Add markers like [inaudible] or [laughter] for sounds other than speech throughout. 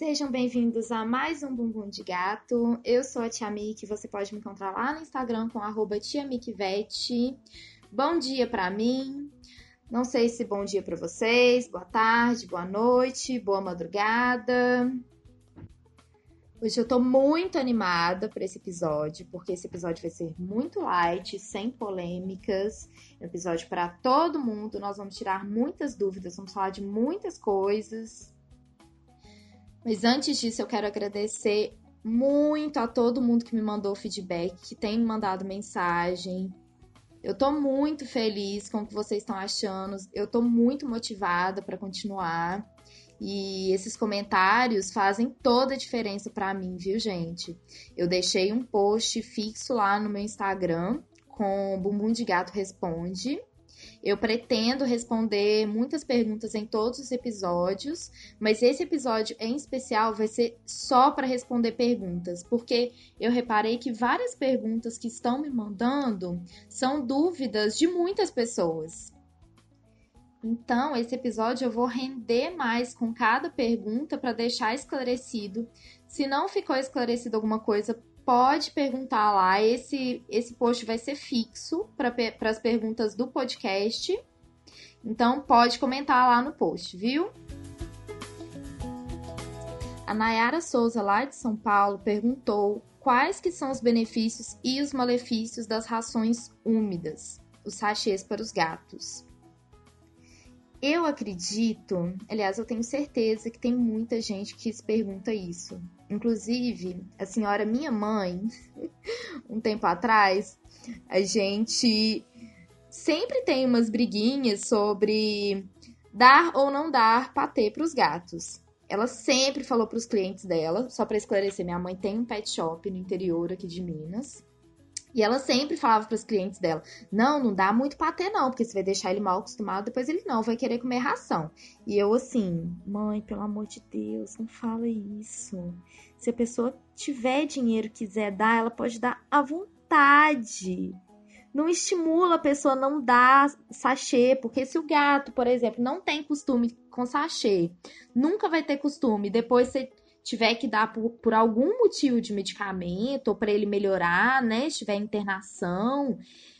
Sejam bem-vindos a mais um Bumbum de Gato. Eu sou a Tia Miki, você pode me encontrar lá no Instagram com arroba tiamikivete. Bom dia para mim. Não sei se bom dia para vocês, boa tarde, boa noite, boa madrugada. Hoje eu tô muito animada para esse episódio, porque esse episódio vai ser muito light, sem polêmicas. É um episódio para todo mundo. Nós vamos tirar muitas dúvidas, vamos falar de muitas coisas. Mas antes disso, eu quero agradecer muito a todo mundo que me mandou feedback, que tem mandado mensagem. Eu tô muito feliz com o que vocês estão achando. Eu tô muito motivada para continuar. E esses comentários fazem toda a diferença para mim, viu, gente? Eu deixei um post fixo lá no meu Instagram com Bumbum de Gato Responde. Eu pretendo responder muitas perguntas em todos os episódios, mas esse episódio em especial vai ser só para responder perguntas, porque eu reparei que várias perguntas que estão me mandando são dúvidas de muitas pessoas. Então, esse episódio eu vou render mais com cada pergunta para deixar esclarecido. Se não ficou esclarecido alguma coisa, pode perguntar lá. Esse, esse post vai ser fixo para as perguntas do podcast. Então, pode comentar lá no post, viu? A Nayara Souza, lá de São Paulo, perguntou quais que são os benefícios e os malefícios das rações úmidas, os sachês para os gatos. Eu acredito, aliás, eu tenho certeza que tem muita gente que se pergunta isso. Inclusive, a senhora minha mãe, [laughs] um tempo atrás, a gente sempre tem umas briguinhas sobre dar ou não dar patê para os gatos. Ela sempre falou para os clientes dela, só para esclarecer, minha mãe tem um pet shop no interior aqui de Minas. E ela sempre falava para os clientes dela: não, não dá muito patê, não, porque você vai deixar ele mal acostumado, depois ele não vai querer comer ração. E eu, assim, mãe, pelo amor de Deus, não fala isso. Se a pessoa tiver dinheiro quiser dar, ela pode dar à vontade. Não estimula a pessoa a não dar sachê, porque se o gato, por exemplo, não tem costume com sachê, nunca vai ter costume, depois você tiver que dar por, por algum motivo de medicamento ou para ele melhorar, né? Se tiver internação,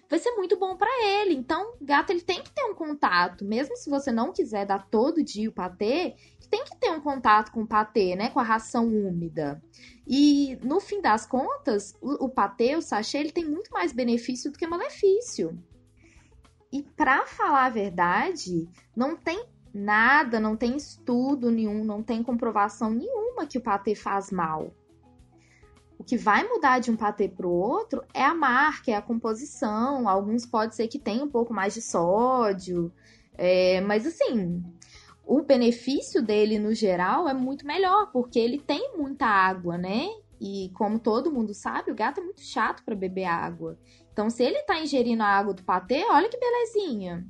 vai ser muito bom para ele. Então, gato ele tem que ter um contato, mesmo se você não quiser dar todo dia o patê, tem que ter um contato com o patê, né? Com a ração úmida. E no fim das contas, o, o patê, o sachê, ele tem muito mais benefício do que malefício. E para falar a verdade, não tem nada, não tem estudo nenhum, não tem comprovação nenhuma que o patê faz mal. O que vai mudar de um patê para o outro é a marca, é a composição. Alguns pode ser que tenha um pouco mais de sódio, é, mas assim, o benefício dele no geral é muito melhor, porque ele tem muita água, né? E como todo mundo sabe, o gato é muito chato para beber água. Então, se ele tá ingerindo a água do patê, olha que belezinha.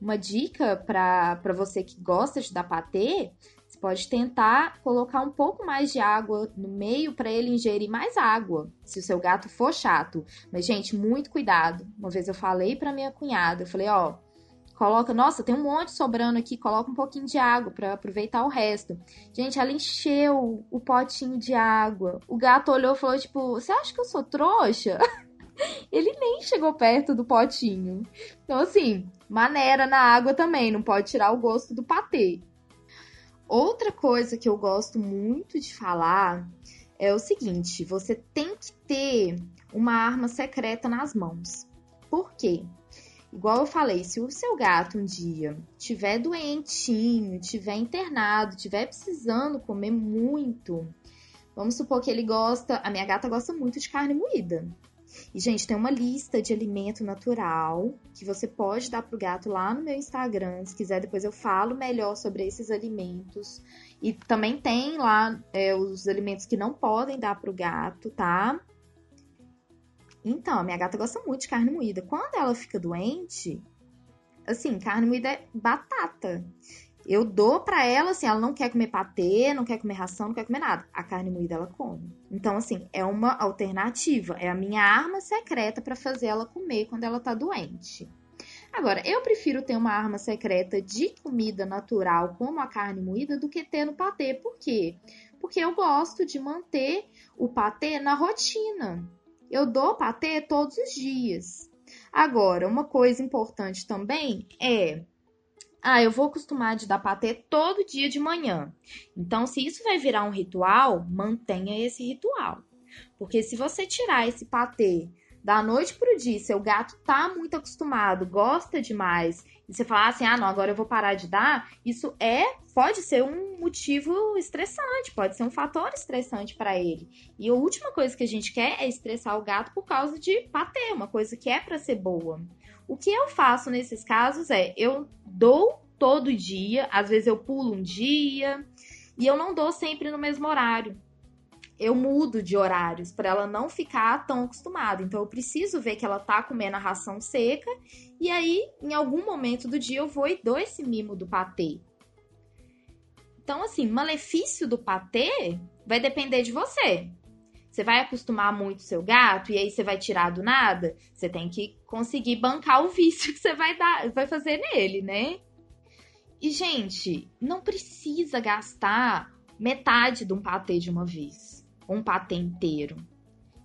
Uma dica para você que gosta de dar patê, você pode tentar colocar um pouco mais de água no meio para ele ingerir mais água, se o seu gato for chato. Mas gente, muito cuidado. Uma vez eu falei para minha cunhada, eu falei, ó, coloca, nossa, tem um monte sobrando aqui, coloca um pouquinho de água para aproveitar o resto. Gente, ela encheu o potinho de água. O gato olhou e falou tipo, você acha que eu sou trouxa? [laughs] [laughs] Ele nem chegou perto do potinho. Então, assim, maneira na água também, não pode tirar o gosto do patê. Outra coisa que eu gosto muito de falar é o seguinte: você tem que ter uma arma secreta nas mãos. Por quê? Igual eu falei, se o seu gato um dia tiver doentinho, tiver internado, tiver precisando comer muito, vamos supor que ele gosta, a minha gata gosta muito de carne moída. E, gente, tem uma lista de alimento natural que você pode dar pro gato lá no meu Instagram. Se quiser, depois eu falo melhor sobre esses alimentos. E também tem lá é, os alimentos que não podem dar pro gato, tá? Então, a minha gata gosta muito de carne moída. Quando ela fica doente, assim, carne moída é batata. Eu dou para ela, assim, ela não quer comer patê, não quer comer ração, não quer comer nada. A carne moída ela come. Então, assim, é uma alternativa. É a minha arma secreta para fazer ela comer quando ela tá doente. Agora, eu prefiro ter uma arma secreta de comida natural, como a carne moída, do que ter no patê. Por quê? porque eu gosto de manter o patê na rotina. Eu dou patê todos os dias. Agora, uma coisa importante também é ah, eu vou acostumar de dar patê todo dia de manhã. Então, se isso vai virar um ritual, mantenha esse ritual. Porque se você tirar esse patê da noite pro dia, seu gato tá muito acostumado, gosta demais, e você falar assim, ah, não, agora eu vou parar de dar, isso é, pode ser um motivo estressante, pode ser um fator estressante para ele. E a última coisa que a gente quer é estressar o gato por causa de patê, uma coisa que é para ser boa. O que eu faço nesses casos é, eu dou todo dia, às vezes eu pulo um dia, e eu não dou sempre no mesmo horário eu mudo de horários para ela não ficar tão acostumada. Então eu preciso ver que ela tá comendo a ração seca e aí em algum momento do dia eu vou e dou esse mimo do patê. Então assim, malefício do patê vai depender de você. Você vai acostumar muito seu gato e aí você vai tirar do nada? Você tem que conseguir bancar o vício [laughs] que você vai dar, vai fazer nele, né? E gente, não precisa gastar metade de um patê de uma vez um patê inteiro.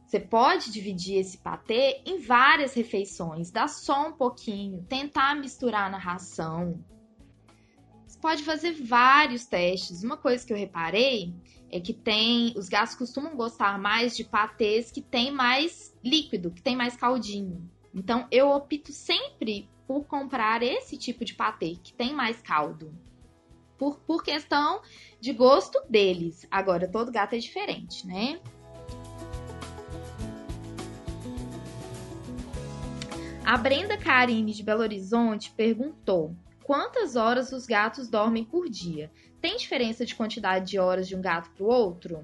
Você pode dividir esse patê em várias refeições, dar só um pouquinho, tentar misturar na ração. Pode fazer vários testes. Uma coisa que eu reparei é que tem, os gatos costumam gostar mais de patês que tem mais líquido, que tem mais caldinho. Então eu opto sempre por comprar esse tipo de patê que tem mais caldo por, por questão de gosto deles. Agora, todo gato é diferente, né? A Brenda Karine de Belo Horizonte perguntou: quantas horas os gatos dormem por dia? Tem diferença de quantidade de horas de um gato para o outro?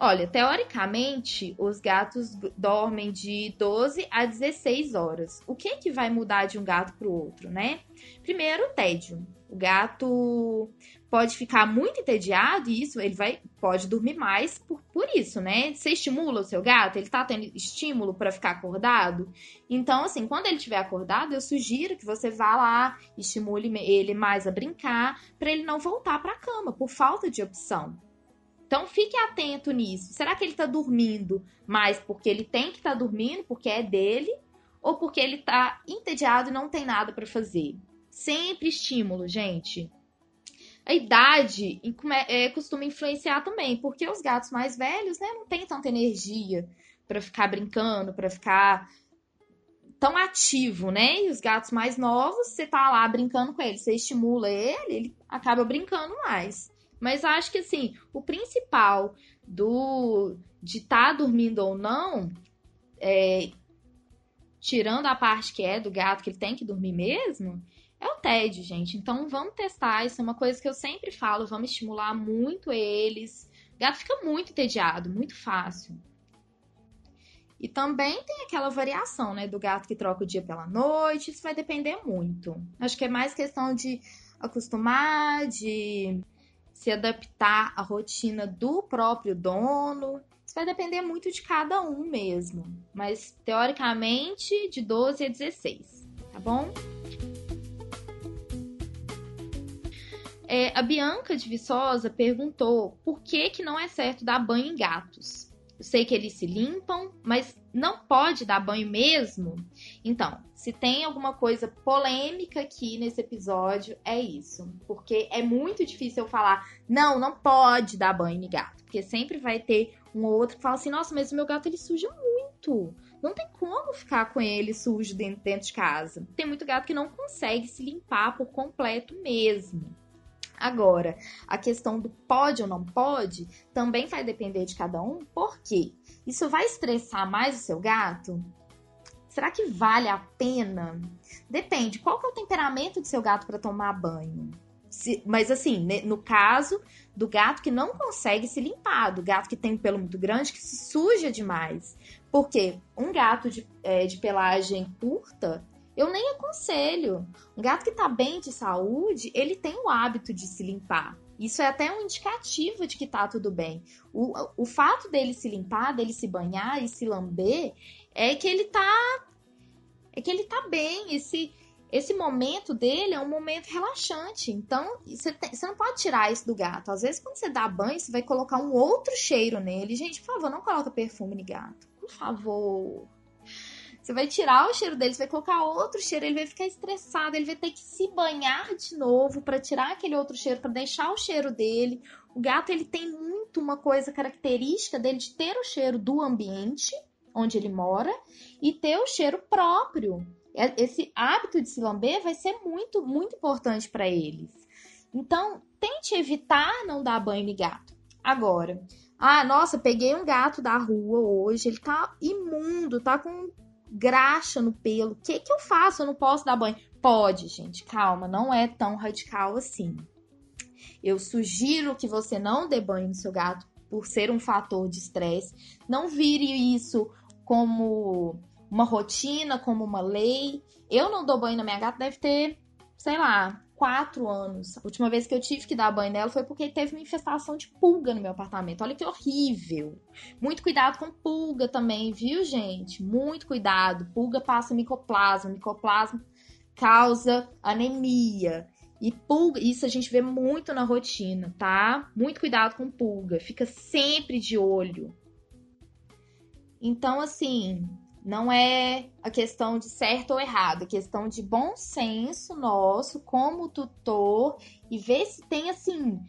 Olha, teoricamente, os gatos dormem de 12 a 16 horas. O que que vai mudar de um gato para o outro, né? Primeiro, o tédio. O gato pode ficar muito entediado e isso ele vai pode dormir mais por, por isso, né? Você estimula o seu gato, ele tá tendo estímulo para ficar acordado. Então, assim, quando ele estiver acordado, eu sugiro que você vá lá, estimule ele mais a brincar, para ele não voltar para a cama por falta de opção. Então, fique atento nisso. Será que ele tá dormindo mais porque ele tem que estar tá dormindo, porque é dele, ou porque ele tá entediado e não tem nada para fazer? Sempre estímulo, gente. A idade é, costuma influenciar também, porque os gatos mais velhos, né, não têm tanta energia para ficar brincando, para ficar tão ativo, né? E os gatos mais novos, você tá lá brincando com ele, você estimula ele, ele acaba brincando mais. Mas acho que assim, o principal do de estar tá dormindo ou não, é, tirando a parte que é do gato que ele tem que dormir mesmo, é o TED, gente. Então vamos testar. Isso é uma coisa que eu sempre falo. Vamos estimular muito eles. O gato fica muito entediado, muito fácil. E também tem aquela variação, né, do gato que troca o dia pela noite. Isso vai depender muito. Acho que é mais questão de acostumar, de se adaptar à rotina do próprio dono. Isso vai depender muito de cada um mesmo. Mas teoricamente de 12 a 16, tá bom? É, a Bianca de Viçosa perguntou por que, que não é certo dar banho em gatos. Eu sei que eles se limpam, mas não pode dar banho mesmo? Então, se tem alguma coisa polêmica aqui nesse episódio, é isso. Porque é muito difícil eu falar, não, não pode dar banho em gato. Porque sempre vai ter um ou outro que fala assim, nossa, mas o meu gato ele suja muito. Não tem como ficar com ele sujo dentro, dentro de casa. Tem muito gato que não consegue se limpar por completo mesmo. Agora, a questão do pode ou não pode também vai depender de cada um, porque isso vai estressar mais o seu gato? Será que vale a pena? Depende, qual que é o temperamento do seu gato para tomar banho? Se, mas assim, no caso do gato que não consegue se limpar, do gato que tem um pelo muito grande, que se suja demais. Porque um gato de, é, de pelagem curta, eu nem aconselho. Um gato que está bem de saúde, ele tem o hábito de se limpar. Isso é até um indicativo de que tá tudo bem. O, o fato dele se limpar, dele se banhar e se lamber, é que ele tá. É que ele tá bem. E se, esse momento dele é um momento relaxante. Então, você, você, não pode tirar isso do gato. Às vezes, quando você dá banho, você vai colocar um outro cheiro nele. Gente, por favor, não coloca perfume no gato. Por favor. Você vai tirar o cheiro dele, você vai colocar outro cheiro, ele vai ficar estressado, ele vai ter que se banhar de novo para tirar aquele outro cheiro, para deixar o cheiro dele. O gato, ele tem muito uma coisa característica dele de ter o cheiro do ambiente onde ele mora e ter o cheiro próprio. É, esse hábito de se lamber vai ser muito, muito importante para eles. Então, tente evitar não dar banho em gato. Agora, ah, nossa, peguei um gato da rua hoje, ele tá imundo, tá com graxa no pelo. O que que eu faço? Eu não posso dar banho. Pode, gente, calma, não é tão radical assim. Eu sugiro que você não dê banho no seu gato por ser um fator de estresse. Não vire isso como uma rotina, como uma lei. Eu não dou banho na minha gata, deve ter, sei lá, quatro anos. A última vez que eu tive que dar banho nela foi porque teve uma infestação de pulga no meu apartamento. Olha que horrível. Muito cuidado com pulga também, viu, gente? Muito cuidado. Pulga passa micoplasma. Micoplasma causa anemia. E pulga, isso a gente vê muito na rotina, tá? Muito cuidado com pulga. Fica sempre de olho. Então, assim, não é a questão de certo ou errado, é questão de bom senso nosso como tutor e ver se tem assim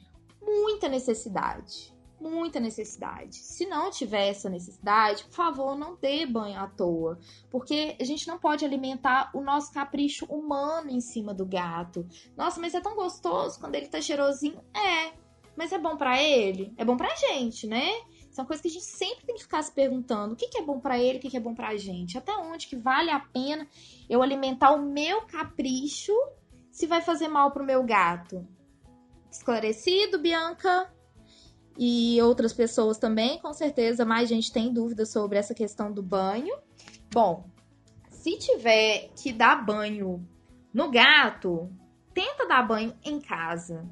muita necessidade, muita necessidade. Se não tiver essa necessidade, por favor, não dê banho à toa, porque a gente não pode alimentar o nosso capricho humano em cima do gato. Nossa, mas é tão gostoso quando ele tá cheirosinho. É, mas é bom para ele, é bom pra gente, né? São coisas que a gente sempre tem que ficar se perguntando: o que, que é bom para ele, o que, que é bom pra gente? Até onde que vale a pena eu alimentar o meu capricho se vai fazer mal pro meu gato? Esclarecido, Bianca? E outras pessoas também, com certeza, mais gente tem dúvidas sobre essa questão do banho. Bom, se tiver que dar banho no gato, tenta dar banho em casa.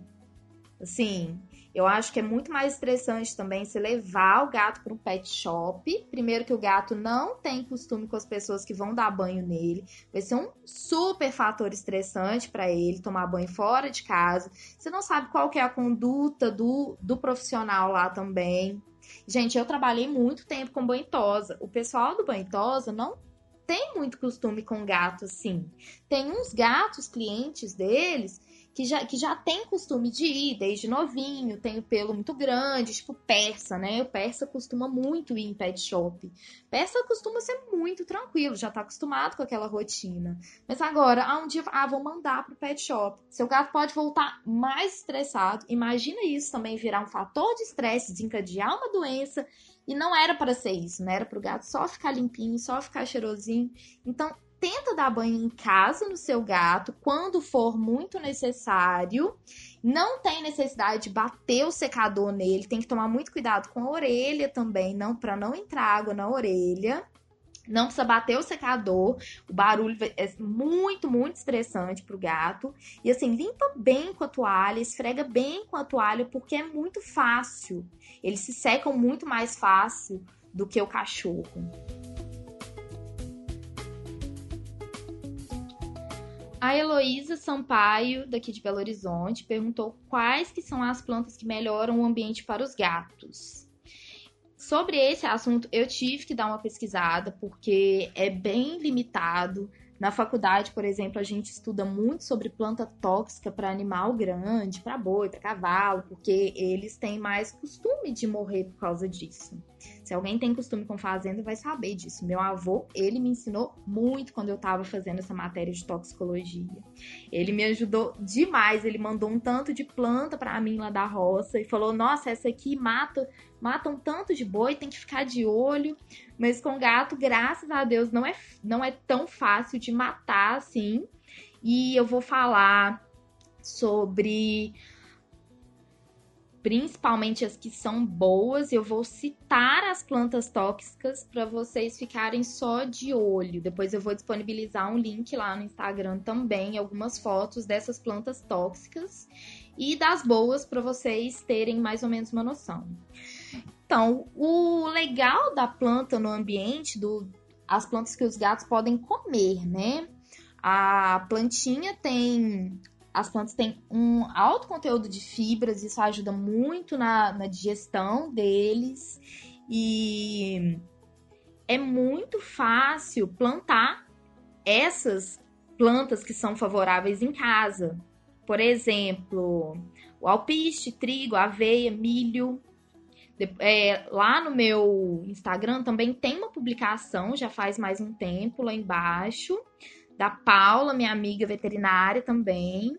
Assim, eu acho que é muito mais estressante também se levar o gato para um pet shop. Primeiro que o gato não tem costume com as pessoas que vão dar banho nele. Vai ser um super fator estressante para ele tomar banho fora de casa. Você não sabe qual é a conduta do, do profissional lá também. Gente, eu trabalhei muito tempo com banho tosa. O pessoal do banho tosa não tem muito costume com gato assim. Tem uns gatos clientes deles que já, que já tem costume de ir desde novinho, tem o pelo muito grande, tipo persa, né? O persa costuma muito ir em pet shop. Persa costuma ser muito tranquilo, já tá acostumado com aquela rotina. Mas agora, ah, um dia, ah, vou mandar pro pet shop. Seu gato pode voltar mais estressado. Imagina isso também virar um fator de estresse, desencadear uma doença. E não era para ser isso, né? Era pro gato só ficar limpinho, só ficar cheirosinho. Então, tenta dar banho em casa no seu gato quando for muito necessário. Não tem necessidade de bater o secador nele, tem que tomar muito cuidado com a orelha também, não para não entrar água na orelha. Não precisa bater o secador, o barulho é muito, muito estressante pro gato. E assim, limpa bem com a toalha, esfrega bem com a toalha, porque é muito fácil. Eles se secam muito mais fácil do que o cachorro. A Heloísa Sampaio, daqui de Belo Horizonte, perguntou quais que são as plantas que melhoram o ambiente para os gatos. Sobre esse assunto, eu tive que dar uma pesquisada, porque é bem limitado. Na faculdade, por exemplo, a gente estuda muito sobre planta tóxica para animal grande, para boi, para cavalo, porque eles têm mais costume de morrer por causa disso. Se alguém tem costume com fazenda, vai saber disso. Meu avô, ele me ensinou muito quando eu estava fazendo essa matéria de toxicologia. Ele me ajudou demais. Ele mandou um tanto de planta para mim lá da roça e falou: "Nossa, essa aqui mata, mata um tanto de boi, tem que ficar de olho". Mas com gato, graças a Deus, não é não é tão fácil de matar assim. E eu vou falar sobre principalmente as que são boas. Eu vou citar as plantas tóxicas para vocês ficarem só de olho. Depois eu vou disponibilizar um link lá no Instagram também, algumas fotos dessas plantas tóxicas e das boas para vocês terem mais ou menos uma noção. Então, o legal da planta no ambiente, do, as plantas que os gatos podem comer, né? A plantinha tem. As plantas têm um alto conteúdo de fibras, isso ajuda muito na, na digestão deles. E é muito fácil plantar essas plantas que são favoráveis em casa. Por exemplo, o alpiste, trigo, aveia, milho. É, lá no meu Instagram também tem uma publicação, já faz mais um tempo, lá embaixo, da Paula, minha amiga veterinária também.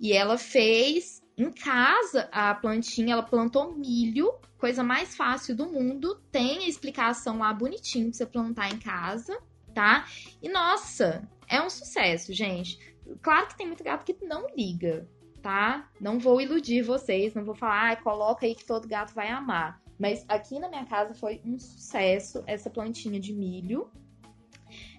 E ela fez em casa a plantinha, ela plantou milho, coisa mais fácil do mundo. Tem a explicação lá bonitinho pra você plantar em casa, tá? E nossa, é um sucesso, gente. Claro que tem muito gato que não liga, tá? Não vou iludir vocês, não vou falar, ah, coloca aí que todo gato vai amar. Mas aqui na minha casa foi um sucesso essa plantinha de milho.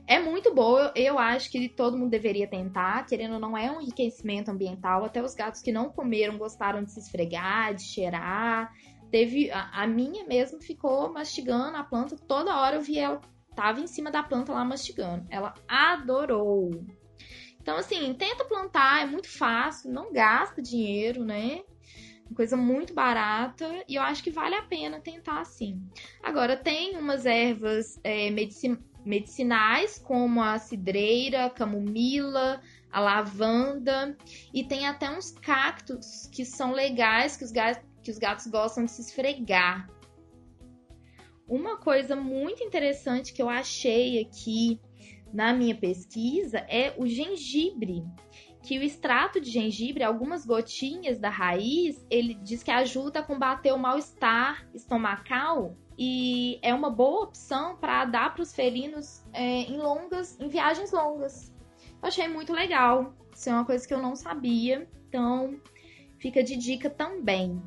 É muito boa, eu acho que todo mundo deveria tentar, querendo ou não, é um enriquecimento ambiental. Até os gatos que não comeram gostaram de se esfregar, de cheirar. Teve. A, a minha mesmo ficou mastigando a planta, toda hora eu vi ela, tava em cima da planta lá mastigando. Ela adorou. Então, assim, tenta plantar, é muito fácil, não gasta dinheiro, né? Coisa muito barata e eu acho que vale a pena tentar sim. Agora, tem umas ervas é, medicinais, como a cidreira, camomila, a lavanda, e tem até uns cactos que são legais, que os gatos, que os gatos gostam de se esfregar. Uma coisa muito interessante que eu achei aqui na minha pesquisa é o gengibre, que o extrato de gengibre, algumas gotinhas da raiz, ele diz que ajuda a combater o mal-estar estomacal e é uma boa opção para dar para os felinos é, em longas, em viagens longas. Eu achei muito legal. Isso é uma coisa que eu não sabia, então fica de dica também.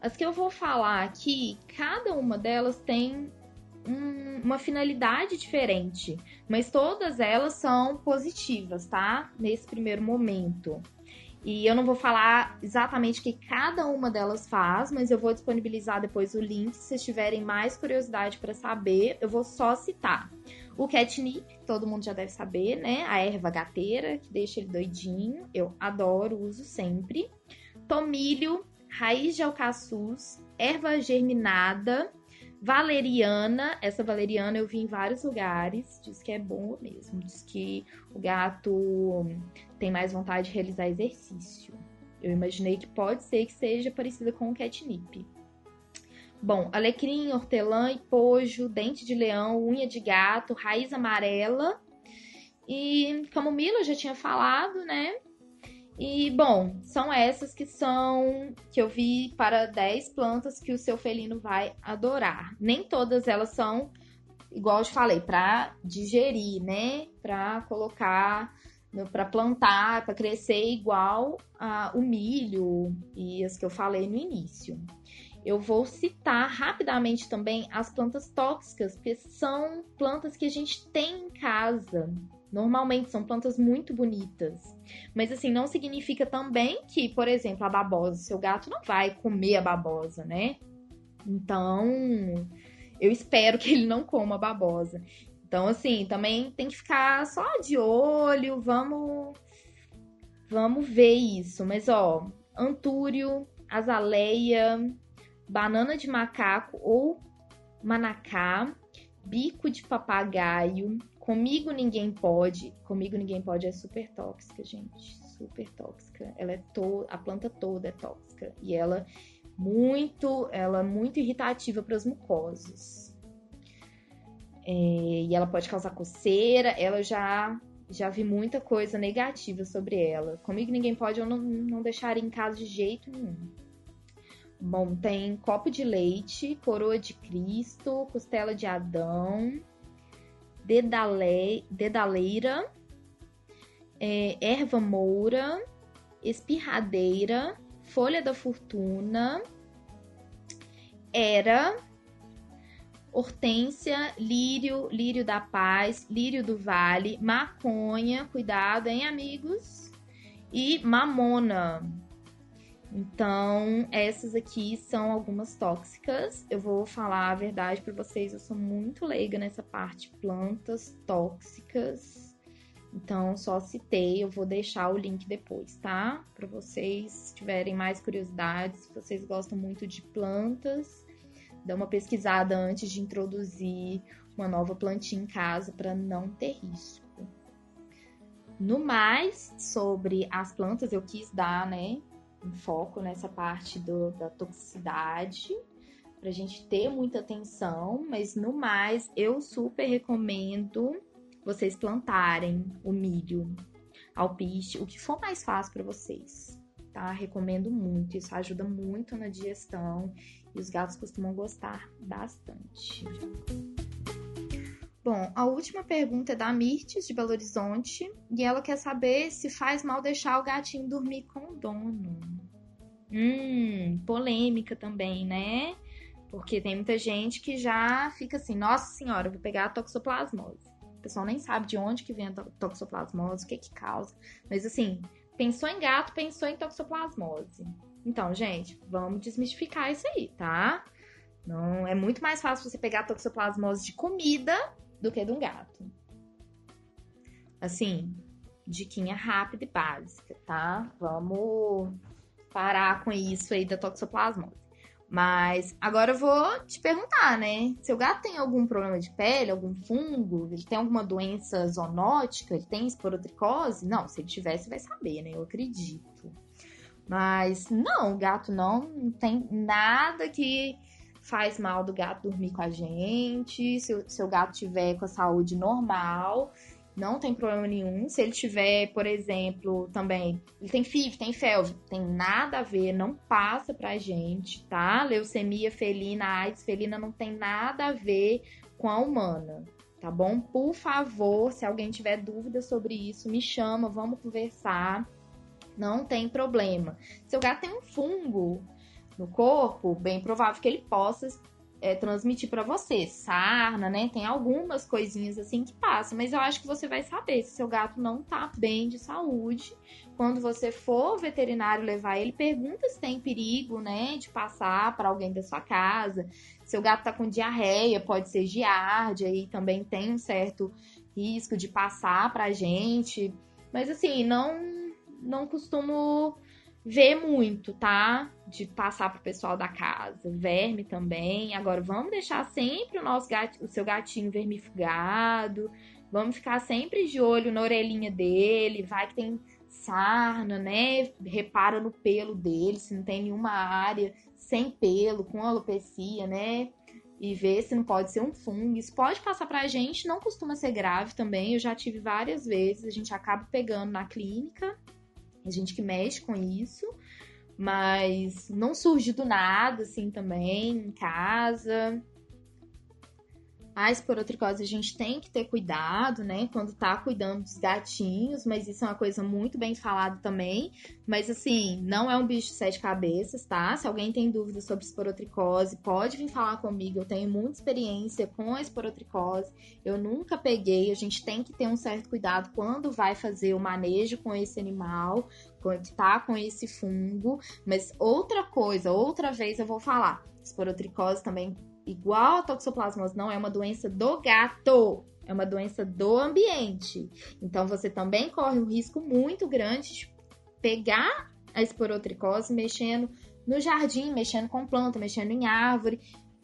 As que eu vou falar aqui, cada uma delas tem um, uma finalidade diferente, mas todas elas são positivas, tá? Nesse primeiro momento. E eu não vou falar exatamente o que cada uma delas faz, mas eu vou disponibilizar depois o link se vocês tiverem mais curiosidade para saber. Eu vou só citar. O catnip, todo mundo já deve saber, né? A erva gateira, que deixa ele doidinho. Eu adoro, uso sempre. Tomilho, raiz de alcaçuz, erva germinada, Valeriana, essa valeriana eu vi em vários lugares, diz que é bom mesmo, diz que o gato tem mais vontade de realizar exercício. Eu imaginei que pode ser que seja parecida com o catnip. Bom, alecrim, hortelã e pojo, dente de leão, unha de gato, raiz amarela e camomila, eu já tinha falado, né? E, bom, são essas que são que eu vi para 10 plantas que o seu felino vai adorar. Nem todas elas são, igual eu te falei, para digerir, né? Para colocar, para plantar, para crescer igual a, o milho e as que eu falei no início. Eu vou citar rapidamente também as plantas tóxicas, porque são plantas que a gente tem em casa, Normalmente são plantas muito bonitas. Mas assim, não significa também que, por exemplo, a babosa, seu gato não vai comer a babosa, né? Então, eu espero que ele não coma a babosa. Então, assim, também tem que ficar só de olho, vamos vamos ver isso. Mas ó, antúrio, azaleia, banana de macaco ou manacá, bico de papagaio, Comigo ninguém pode. Comigo ninguém pode é super tóxica, gente. Super tóxica. Ela é toda, a planta toda é tóxica e ela muito, ela é muito irritativa para as mucosas. É, e ela pode causar coceira. Ela já já vi muita coisa negativa sobre ela. Comigo ninguém pode, eu não, não deixaria em casa de jeito nenhum. Bom, tem copo de leite, coroa de Cristo, costela de Adão, dedale, dedaleira, é, erva moura, espirradeira, folha da fortuna, era, hortência, lírio, lírio da paz, lírio do vale, maconha, cuidado, hein, amigos? E mamona. Então, essas aqui são algumas tóxicas. Eu vou falar a verdade para vocês, eu sou muito leiga nessa parte plantas tóxicas. Então, só citei, eu vou deixar o link depois, tá? Para vocês tiverem mais curiosidades, se vocês gostam muito de plantas, dá uma pesquisada antes de introduzir uma nova plantinha em casa para não ter risco. No mais, sobre as plantas, eu quis dar, né, um foco nessa parte do, da toxicidade, para a gente ter muita atenção, mas no mais, eu super recomendo vocês plantarem o milho, alpiste, o que for mais fácil para vocês, tá? Recomendo muito, isso ajuda muito na digestão e os gatos costumam gostar bastante. Bom, a última pergunta é da Mirtes, de Belo Horizonte, e ela quer saber se faz mal deixar o gatinho dormir com o dono. Hum, polêmica também, né? Porque tem muita gente que já fica assim, nossa senhora, eu vou pegar a toxoplasmose. O pessoal nem sabe de onde que vem a toxoplasmose, o que que causa. Mas assim, pensou em gato, pensou em toxoplasmose. Então, gente, vamos desmistificar isso aí, tá? Não, é muito mais fácil você pegar toxoplasmose de comida do que de um gato. Assim, diquinha rápida e básica, tá? Vamos parar com isso aí da toxoplasmose. Mas agora eu vou te perguntar, né? Seu gato tem algum problema de pele, algum fungo? Ele tem alguma doença zoonótica? Ele tem esporotricose? Não, se ele tivesse, vai saber, né? Eu acredito. Mas não, o gato não, não tem nada que faz mal do gato dormir com a gente. Se o seu gato tiver com a saúde normal, não tem problema nenhum. Se ele tiver, por exemplo, também, ele tem FIV, tem FeLV, tem nada a ver, não passa pra gente, tá? Leucemia felina, AIDS felina não tem nada a ver com a humana, tá bom? Por favor, se alguém tiver dúvida sobre isso, me chama, vamos conversar. Não tem problema. Seu gato tem um fungo, no corpo, bem provável que ele possa é, transmitir para você. Sarna, né? Tem algumas coisinhas assim que passam, mas eu acho que você vai saber se seu gato não tá bem de saúde. Quando você for ao veterinário levar ele, pergunta se tem perigo, né, de passar para alguém da sua casa. Seu gato tá com diarreia, pode ser giardia e também tem um certo risco de passar pra gente. Mas assim, não não costumo vê muito, tá? De passar pro pessoal da casa. Verme também. Agora, vamos deixar sempre o nosso gato, o seu gatinho vermifugado. Vamos ficar sempre de olho na orelhinha dele. Vai que tem sarna, né? Repara no pelo dele, se não tem nenhuma área sem pelo, com alopecia, né? E ver se não pode ser um fungo. Isso pode passar pra gente, não costuma ser grave também. Eu já tive várias vezes, a gente acaba pegando na clínica a gente que mexe com isso, mas não surge do nada, assim, também, em casa. A esporotricose a gente tem que ter cuidado, né? Quando tá cuidando dos gatinhos, mas isso é uma coisa muito bem falada também. Mas assim, não é um bicho de sete cabeças, tá? Se alguém tem dúvidas sobre esporotricose, pode vir falar comigo. Eu tenho muita experiência com a esporotricose. Eu nunca peguei. A gente tem que ter um certo cuidado quando vai fazer o manejo com esse animal, que tá com esse fungo. Mas outra coisa, outra vez eu vou falar. Esporotricose também igual a toxoplasmose, não é uma doença do gato, é uma doença do ambiente. Então você também corre um risco muito grande de pegar a esporotricose mexendo no jardim, mexendo com planta, mexendo em árvore.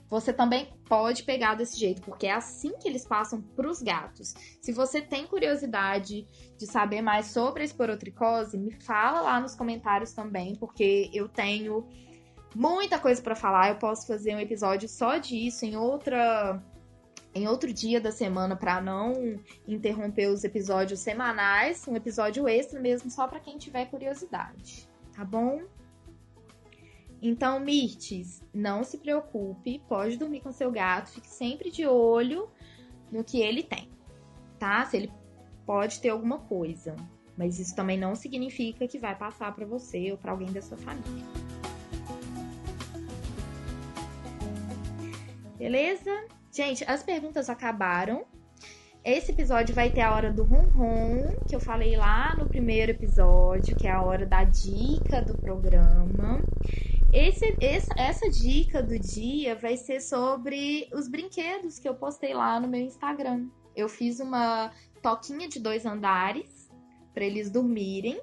Você também pode pegar desse jeito, porque é assim que eles passam para os gatos. Se você tem curiosidade de saber mais sobre a esporotricose, me fala lá nos comentários também, porque eu tenho muita coisa para falar. Eu posso fazer um episódio só disso em outra em outro dia da semana para não interromper os episódios semanais, um episódio extra mesmo só para quem tiver curiosidade, tá bom? Então, Mirtes, não se preocupe, pode dormir com seu gato, fique sempre de olho no que ele tem, tá? Se ele pode ter alguma coisa, mas isso também não significa que vai passar para você ou para alguém da sua família. Beleza? Gente, as perguntas acabaram. Esse episódio vai ter a hora do rum rum, que eu falei lá no primeiro episódio, que é a hora da dica do programa. Esse, essa, essa dica do dia vai ser sobre os brinquedos que eu postei lá no meu Instagram. Eu fiz uma toquinha de dois andares para eles dormirem.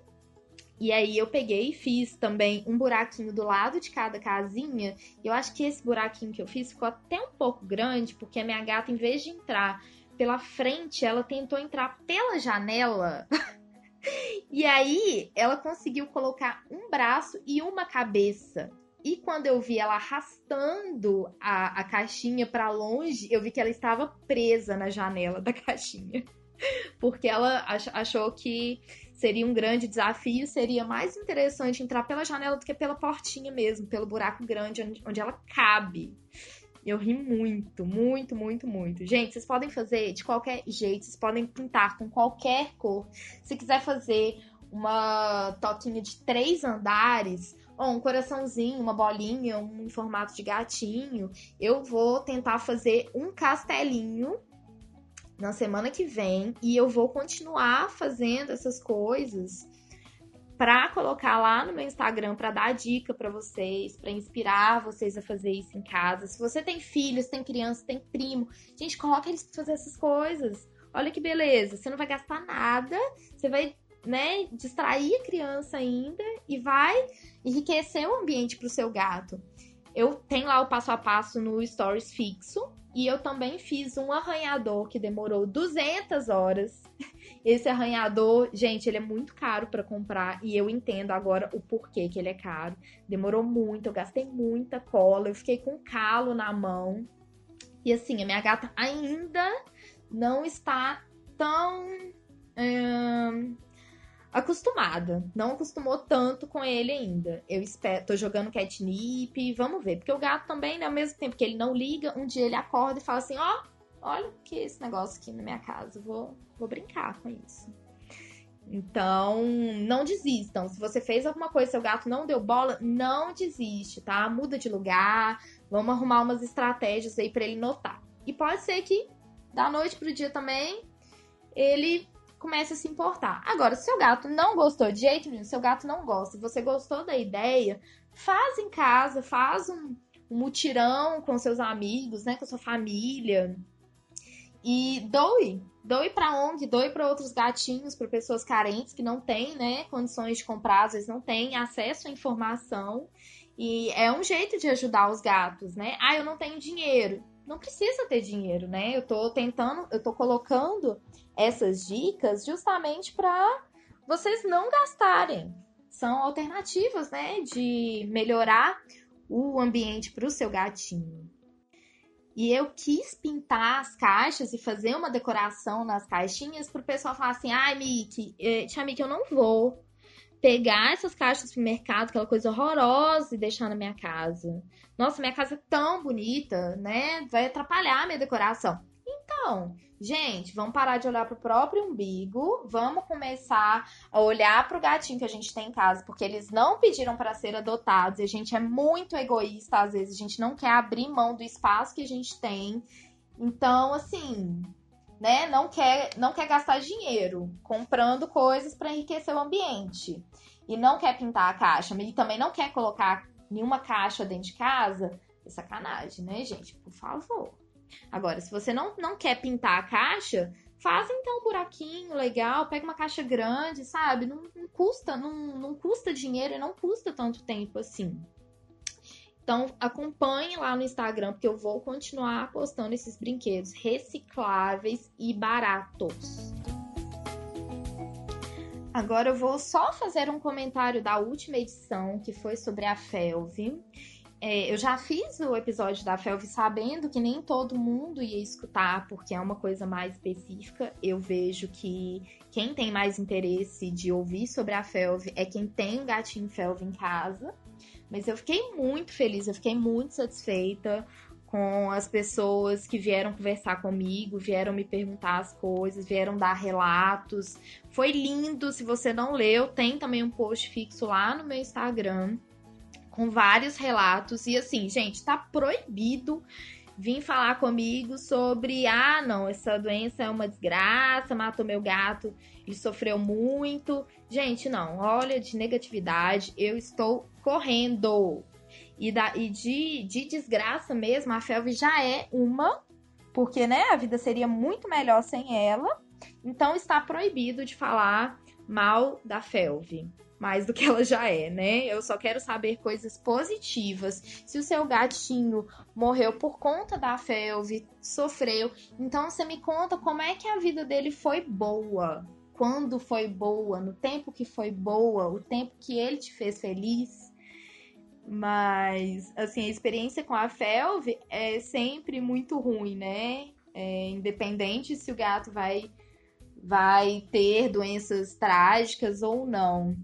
E aí eu peguei e fiz também um buraquinho do lado de cada casinha. E eu acho que esse buraquinho que eu fiz ficou até um pouco grande, porque a minha gata, em vez de entrar pela frente, ela tentou entrar pela janela. [laughs] e aí ela conseguiu colocar um braço e uma cabeça. E quando eu vi ela arrastando a, a caixinha para longe, eu vi que ela estava presa na janela da [laughs] caixinha. Porque ela achou que seria um grande desafio, seria mais interessante entrar pela janela do que pela portinha mesmo, pelo buraco grande onde, onde ela cabe. Eu ri muito, muito, muito, muito. Gente, vocês podem fazer de qualquer jeito, vocês podem pintar com qualquer cor. Se quiser fazer uma toquinha de três andares, ou um coraçãozinho, uma bolinha, um formato de gatinho, eu vou tentar fazer um castelinho na semana que vem e eu vou continuar fazendo essas coisas para colocar lá no meu Instagram para dar dica para vocês, para inspirar vocês a fazer isso em casa. Se você tem filhos, tem criança, tem primo, gente, coloca eles para fazer essas coisas. Olha que beleza, você não vai gastar nada, você vai, né, distrair a criança ainda e vai enriquecer o ambiente para o seu gato. Eu tenho lá o passo a passo no Stories fixo, e eu também fiz um arranhador que demorou 200 horas. [laughs] Esse arranhador, gente, ele é muito caro para comprar e eu entendo agora o porquê que ele é caro. Demorou muito, eu gastei muita cola, eu fiquei com calo na mão. E assim, a minha gata ainda não está tão hum, acostumada. Não acostumou tanto com ele ainda. Eu espero, tô jogando catnip, vamos ver. Porque o gato também, né, ao mesmo tempo que ele não liga, um dia ele acorda e fala assim: ó, oh, olha que esse negócio aqui na minha casa, vou, vou brincar com isso. Então, não desistam. Se você fez alguma coisa e seu gato não deu bola, não desiste, tá? Muda de lugar, vamos arrumar umas estratégias aí para ele notar. E pode ser que da noite pro dia também ele comece a se importar. Agora, se seu gato não gostou de jeito nenhum, seu gato não gosta, você gostou da ideia, faz em casa, faz um, um mutirão com seus amigos, né, com sua família. E doe, doe para ONG, doe para outros gatinhos, para pessoas carentes que não têm, né, condições de comprar, às vezes não têm acesso à informação. E é um jeito de ajudar os gatos, né? Ah, eu não tenho dinheiro. Não precisa ter dinheiro, né? Eu tô tentando, eu tô colocando essas dicas justamente para vocês não gastarem. São alternativas, né, de melhorar o ambiente para o seu gatinho. E eu quis pintar as caixas e fazer uma decoração nas caixinhas para o pessoal falar assim: ai, Mickey, eh, tia Mickey, eu não vou pegar essas caixas pro mercado, aquela coisa horrorosa, e deixar na minha casa. Nossa, minha casa é tão bonita, né? Vai atrapalhar a minha decoração. Então, gente, vamos parar de olhar pro próprio umbigo, vamos começar a olhar pro gatinho que a gente tem em casa, porque eles não pediram para ser adotados, e a gente é muito egoísta às vezes, a gente não quer abrir mão do espaço que a gente tem. Então, assim, né, não quer não quer gastar dinheiro comprando coisas para enriquecer o ambiente. E não quer pintar a caixa, e também não quer colocar nenhuma caixa dentro de casa, é sacanagem, né, gente? Por favor. Agora, se você não, não quer pintar a caixa, faz então um buraquinho legal, pega uma caixa grande, sabe? Não, não custa, não, não custa dinheiro e não custa tanto tempo assim. Então, acompanhe lá no Instagram, porque eu vou continuar postando esses brinquedos recicláveis e baratos. Agora eu vou só fazer um comentário da última edição, que foi sobre a Felve. É, eu já fiz o episódio da Felv sabendo que nem todo mundo ia escutar, porque é uma coisa mais específica. Eu vejo que quem tem mais interesse de ouvir sobre a Felv é quem tem um gatinho Felv em casa. Mas eu fiquei muito feliz, eu fiquei muito satisfeita com as pessoas que vieram conversar comigo, vieram me perguntar as coisas, vieram dar relatos. Foi lindo. Se você não leu, tem também um post fixo lá no meu Instagram com vários relatos. E assim, gente, tá proibido vir falar comigo sobre, ah, não, essa doença é uma desgraça, matou meu gato, ele sofreu muito. Gente, não, olha, de negatividade, eu estou correndo. E, da, e de, de desgraça mesmo, a Felve já é uma, porque, né, a vida seria muito melhor sem ela. Então está proibido de falar mal da Felve mais do que ela já é, né? Eu só quero saber coisas positivas. Se o seu gatinho morreu por conta da felve, sofreu, então você me conta como é que a vida dele foi boa. Quando foi boa, no tempo que foi boa, o tempo que ele te fez feliz. Mas, assim, a experiência com a felve é sempre muito ruim, né? É, independente se o gato vai vai ter doenças trágicas ou não.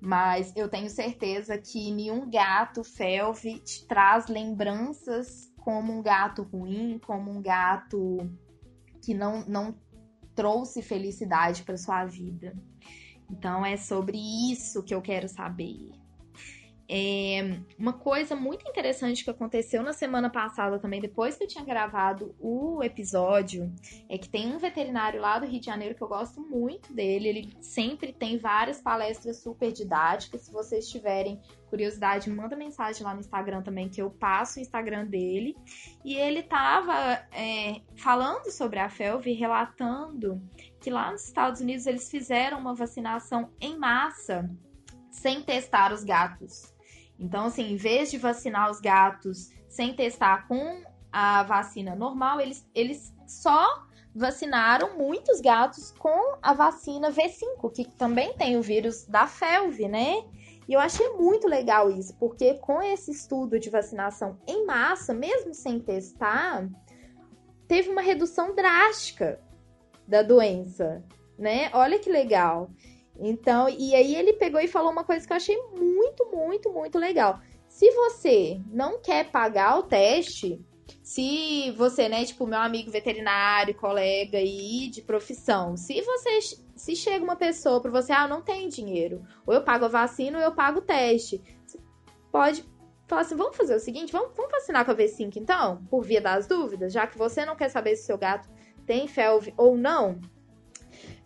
Mas eu tenho certeza que nenhum gato felve te traz lembranças como um gato ruim, como um gato que não, não trouxe felicidade para sua vida. Então é sobre isso que eu quero saber. É, uma coisa muito interessante que aconteceu na semana passada também, depois que eu tinha gravado o episódio, é que tem um veterinário lá do Rio de Janeiro que eu gosto muito dele. Ele sempre tem várias palestras super didáticas. Se vocês tiverem curiosidade, manda mensagem lá no Instagram também, que eu passo o Instagram dele. E ele tava é, falando sobre a FELV, relatando que lá nos Estados Unidos eles fizeram uma vacinação em massa sem testar os gatos. Então, assim, em vez de vacinar os gatos sem testar com a vacina normal, eles, eles só vacinaram muitos gatos com a vacina V5, que também tem o vírus da felve, né? E eu achei muito legal isso, porque com esse estudo de vacinação em massa, mesmo sem testar, teve uma redução drástica da doença, né? Olha que legal. Então, e aí ele pegou e falou uma coisa que eu achei muito, muito, muito legal. Se você não quer pagar o teste, se você, né, tipo, meu amigo veterinário, colega aí de profissão, se você se chega uma pessoa para você, ah, não tem dinheiro, ou eu pago a vacina ou eu pago o teste, você pode falar assim, vamos fazer o seguinte, vamos, vamos vacinar com a V5 então, por via das dúvidas, já que você não quer saber se seu gato tem felve ou não,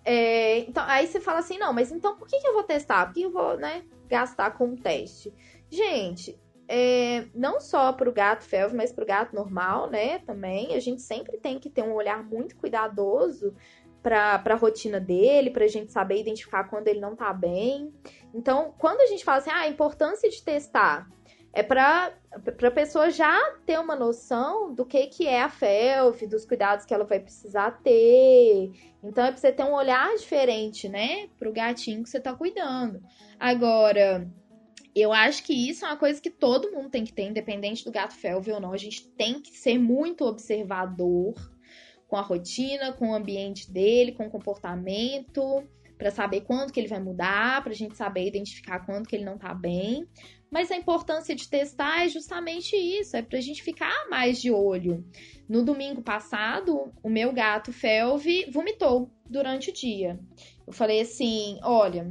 é, então, aí você fala assim, não, mas então por que, que eu vou testar? Por que eu vou, né, gastar com um teste? Gente, é, não só para o gato felve, mas para o gato normal, né, também, a gente sempre tem que ter um olhar muito cuidadoso para a rotina dele, para a gente saber identificar quando ele não está bem. Então, quando a gente fala assim, ah, a importância de testar, é para a pessoa já ter uma noção do que, que é a FELF, dos cuidados que ela vai precisar ter. Então é para você ter um olhar diferente, né, para o gatinho que você está cuidando. Agora, eu acho que isso é uma coisa que todo mundo tem que ter, independente do gato felve ou não. A gente tem que ser muito observador com a rotina, com o ambiente dele, com o comportamento, para saber quando que ele vai mudar, para a gente saber identificar quando que ele não tá bem. Mas a importância de testar é justamente isso, é para a gente ficar mais de olho. No domingo passado, o meu gato Felve vomitou durante o dia. Eu falei assim: olha,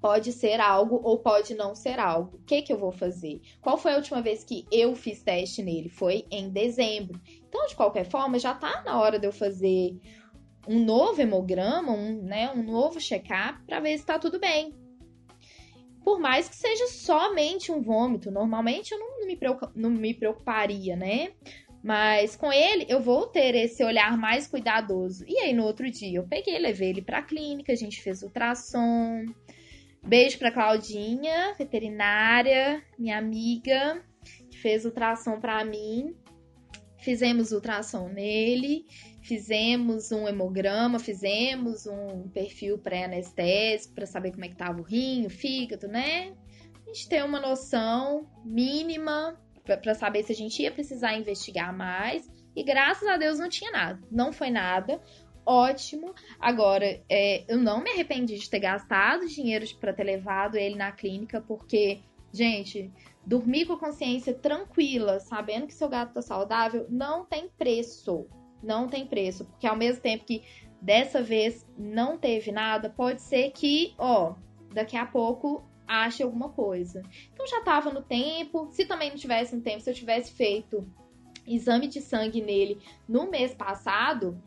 pode ser algo ou pode não ser algo. O que, que eu vou fazer? Qual foi a última vez que eu fiz teste nele? Foi em dezembro. Então, de qualquer forma, já tá na hora de eu fazer um novo hemograma, um, né, um novo check-up para ver se está tudo bem por mais que seja somente um vômito. Normalmente eu não, me, não me preocuparia, né? Mas com ele eu vou ter esse olhar mais cuidadoso. E aí no outro dia eu peguei, levei ele para a clínica, a gente fez ultrassom. Beijo para Claudinha, veterinária, minha amiga, que fez ultrassom para mim. Fizemos ultrassom nele fizemos um hemograma, fizemos um perfil pré-anestésico para saber como é que estava o rim, o fígado, né? A gente ter uma noção mínima para saber se a gente ia precisar investigar mais. E graças a Deus não tinha nada, não foi nada. Ótimo. Agora, é, eu não me arrependi de ter gastado dinheiro para ter levado ele na clínica, porque, gente, dormir com a consciência tranquila, sabendo que seu gato tá saudável, não tem preço não tem preço, porque ao mesmo tempo que dessa vez não teve nada, pode ser que, ó, daqui a pouco ache alguma coisa. Então já tava no tempo. Se também não tivesse no tempo, se eu tivesse feito exame de sangue nele no mês passado,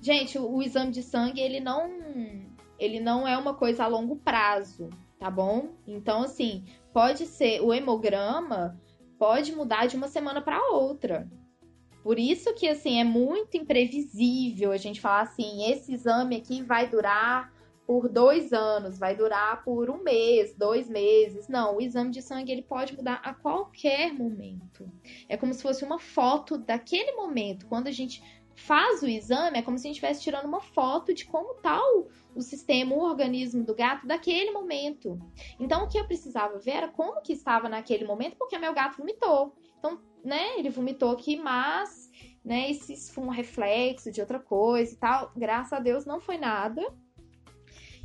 gente, o, o exame de sangue ele não ele não é uma coisa a longo prazo, tá bom? Então assim, pode ser o hemograma pode mudar de uma semana para outra Por isso que, assim, é muito imprevisível a gente falar assim, esse exame aqui vai durar por dois anos, vai durar por um mês, dois meses. Não, o exame de sangue ele pode mudar a qualquer momento. É como se fosse uma foto daquele momento. Quando a gente faz o exame, é como se a gente estivesse tirando uma foto de como está o, o, sistema, o organismo do gato daquele momento. Então, o que eu precisava ver era como que estava naquele momento, porque meu gato vomitou. Então, né, ele vomitou aqui, mas, né, isso foi um reflexo de outra coisa e tal. Graças a Deus não foi nada.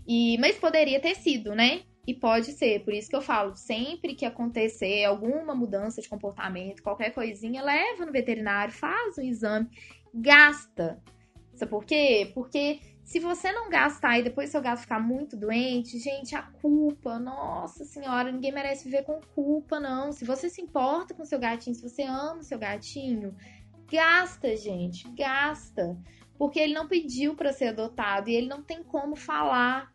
E, mas poderia ter sido, né? E pode ser, por isso que eu falo, sempre que acontecer alguma mudança de comportamento, qualquer coisinha, leva no veterinário, faz um exame, gasta. Sabe por quê? Porque se você não gastar e depois seu gato ficar muito doente, gente, a culpa, nossa senhora, ninguém merece viver com culpa, não. Se você se importa com seu gatinho, se você ama o seu gatinho, gasta, gente, gasta. Porque ele não pediu para ser adotado e ele não tem como falar.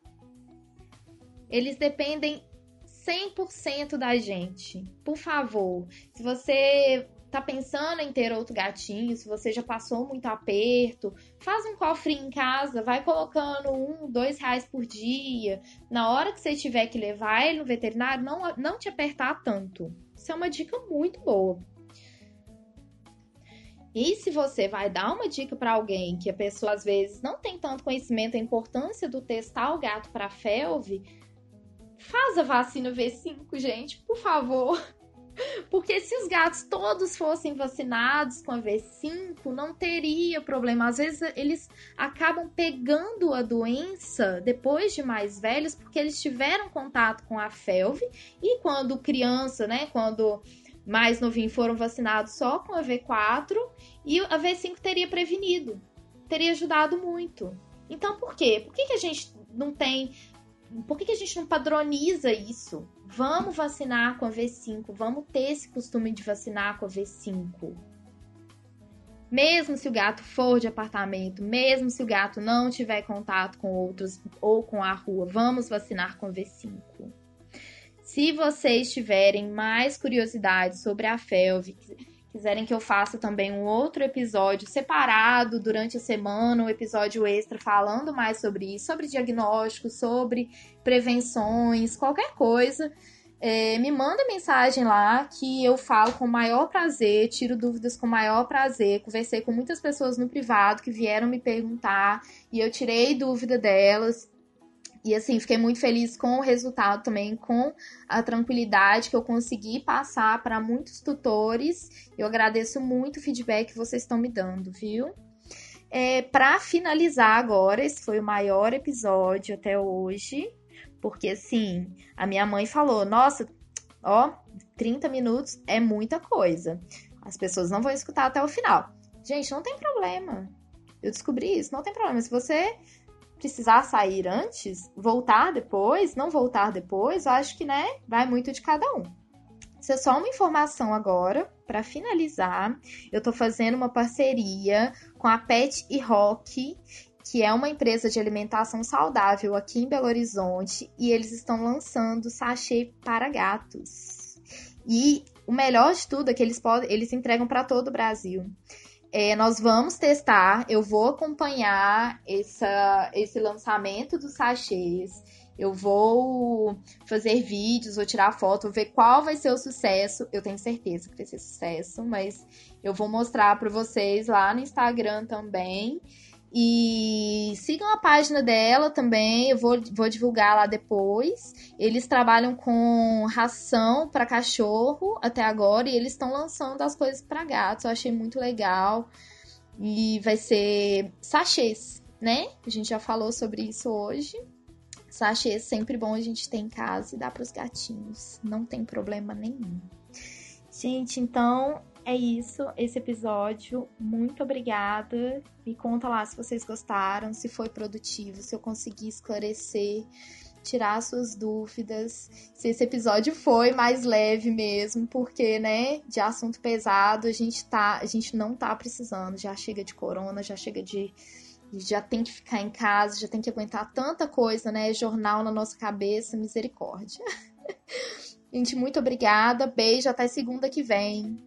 Eles dependem 100% da gente. Por favor, se você tá pensando em ter outro gatinho, se você já passou muito aperto, faz um cofre em casa, vai colocando um, dois reais por dia. Na hora que você tiver que levar ele no veterinário, não, não te apertar tanto. Isso é uma dica muito boa. E se você vai dar uma dica para alguém que a pessoa às vezes não tem tanto conhecimento da importância do testar o gato para felve, faz a vacina V5, gente, por favor. Porque se os gatos todos fossem vacinados com a V5, não teria problema. Às vezes eles acabam pegando a doença depois de mais velhos, porque eles tiveram contato com a felve e quando criança, né, quando mais novinho foram vacinados só com a V4 e a V5 teria prevenido, teria ajudado muito. Então por quê? Por que, que a gente não tem por que, que a gente não padroniza isso? Vamos vacinar com a V5, vamos ter esse costume de vacinar com a V5. Mesmo se o gato for de apartamento, mesmo se o gato não tiver contato com outros ou com a rua, vamos vacinar com a V5. Se vocês tiverem mais curiosidade sobre a FELV, quiserem que eu faça também um outro episódio separado durante a semana, um episódio extra falando mais sobre isso, sobre diagnóstico, sobre prevenções, qualquer coisa, é, me manda mensagem lá que eu falo com o maior prazer, tiro dúvidas com o maior prazer. Conversei com muitas pessoas no privado que vieram me perguntar e eu tirei dúvida delas e assim, fiquei muito feliz com o resultado também, com a tranquilidade que eu consegui passar para muitos tutores. Eu agradeço muito o feedback que vocês estão me dando, viu? É, para finalizar agora, esse foi o maior episódio até hoje, porque assim, a minha mãe falou: "Nossa, ó, 30 minutos é muita coisa. As pessoas não vão escutar até o final". Gente, não tem problema. Eu descobri isso, não tem problema. Se você precisar sair antes, voltar depois, não voltar depois, eu acho que, né, vai muito de cada um. Isso é só uma informação agora, para finalizar. Eu estou fazendo uma parceria com a Pet e Rock, que é uma empresa de alimentação saudável aqui em Belo Horizonte, e eles estão lançando sachê para gatos. E o melhor de tudo é que eles podem, eles entregam para todo o Brasil. É, nós vamos testar, eu vou acompanhar essa, esse lançamento dos sachês. Eu vou fazer vídeos, vou tirar foto, vou ver qual vai ser o sucesso. Eu tenho certeza que vai ser sucesso, mas eu vou mostrar para vocês lá no Instagram também. E sigam a página dela também, eu vou, vou divulgar lá depois. Eles trabalham com ração para cachorro até agora e eles estão lançando as coisas para gatos. Eu achei muito legal. E vai ser sachês, né? A gente já falou sobre isso hoje. Sachês sempre bom a gente ter em casa e dar para os gatinhos. Não tem problema nenhum. Gente, então é isso, esse episódio. Muito obrigada. Me conta lá se vocês gostaram, se foi produtivo, se eu consegui esclarecer, tirar suas dúvidas. Se esse episódio foi mais leve mesmo, porque, né, de assunto pesado, a gente tá, a gente não tá precisando. Já chega de corona, já chega de já tem que ficar em casa, já tem que aguentar tanta coisa, né? Jornal na nossa cabeça, misericórdia. [laughs] gente, muito obrigada. Beijo, até segunda que vem.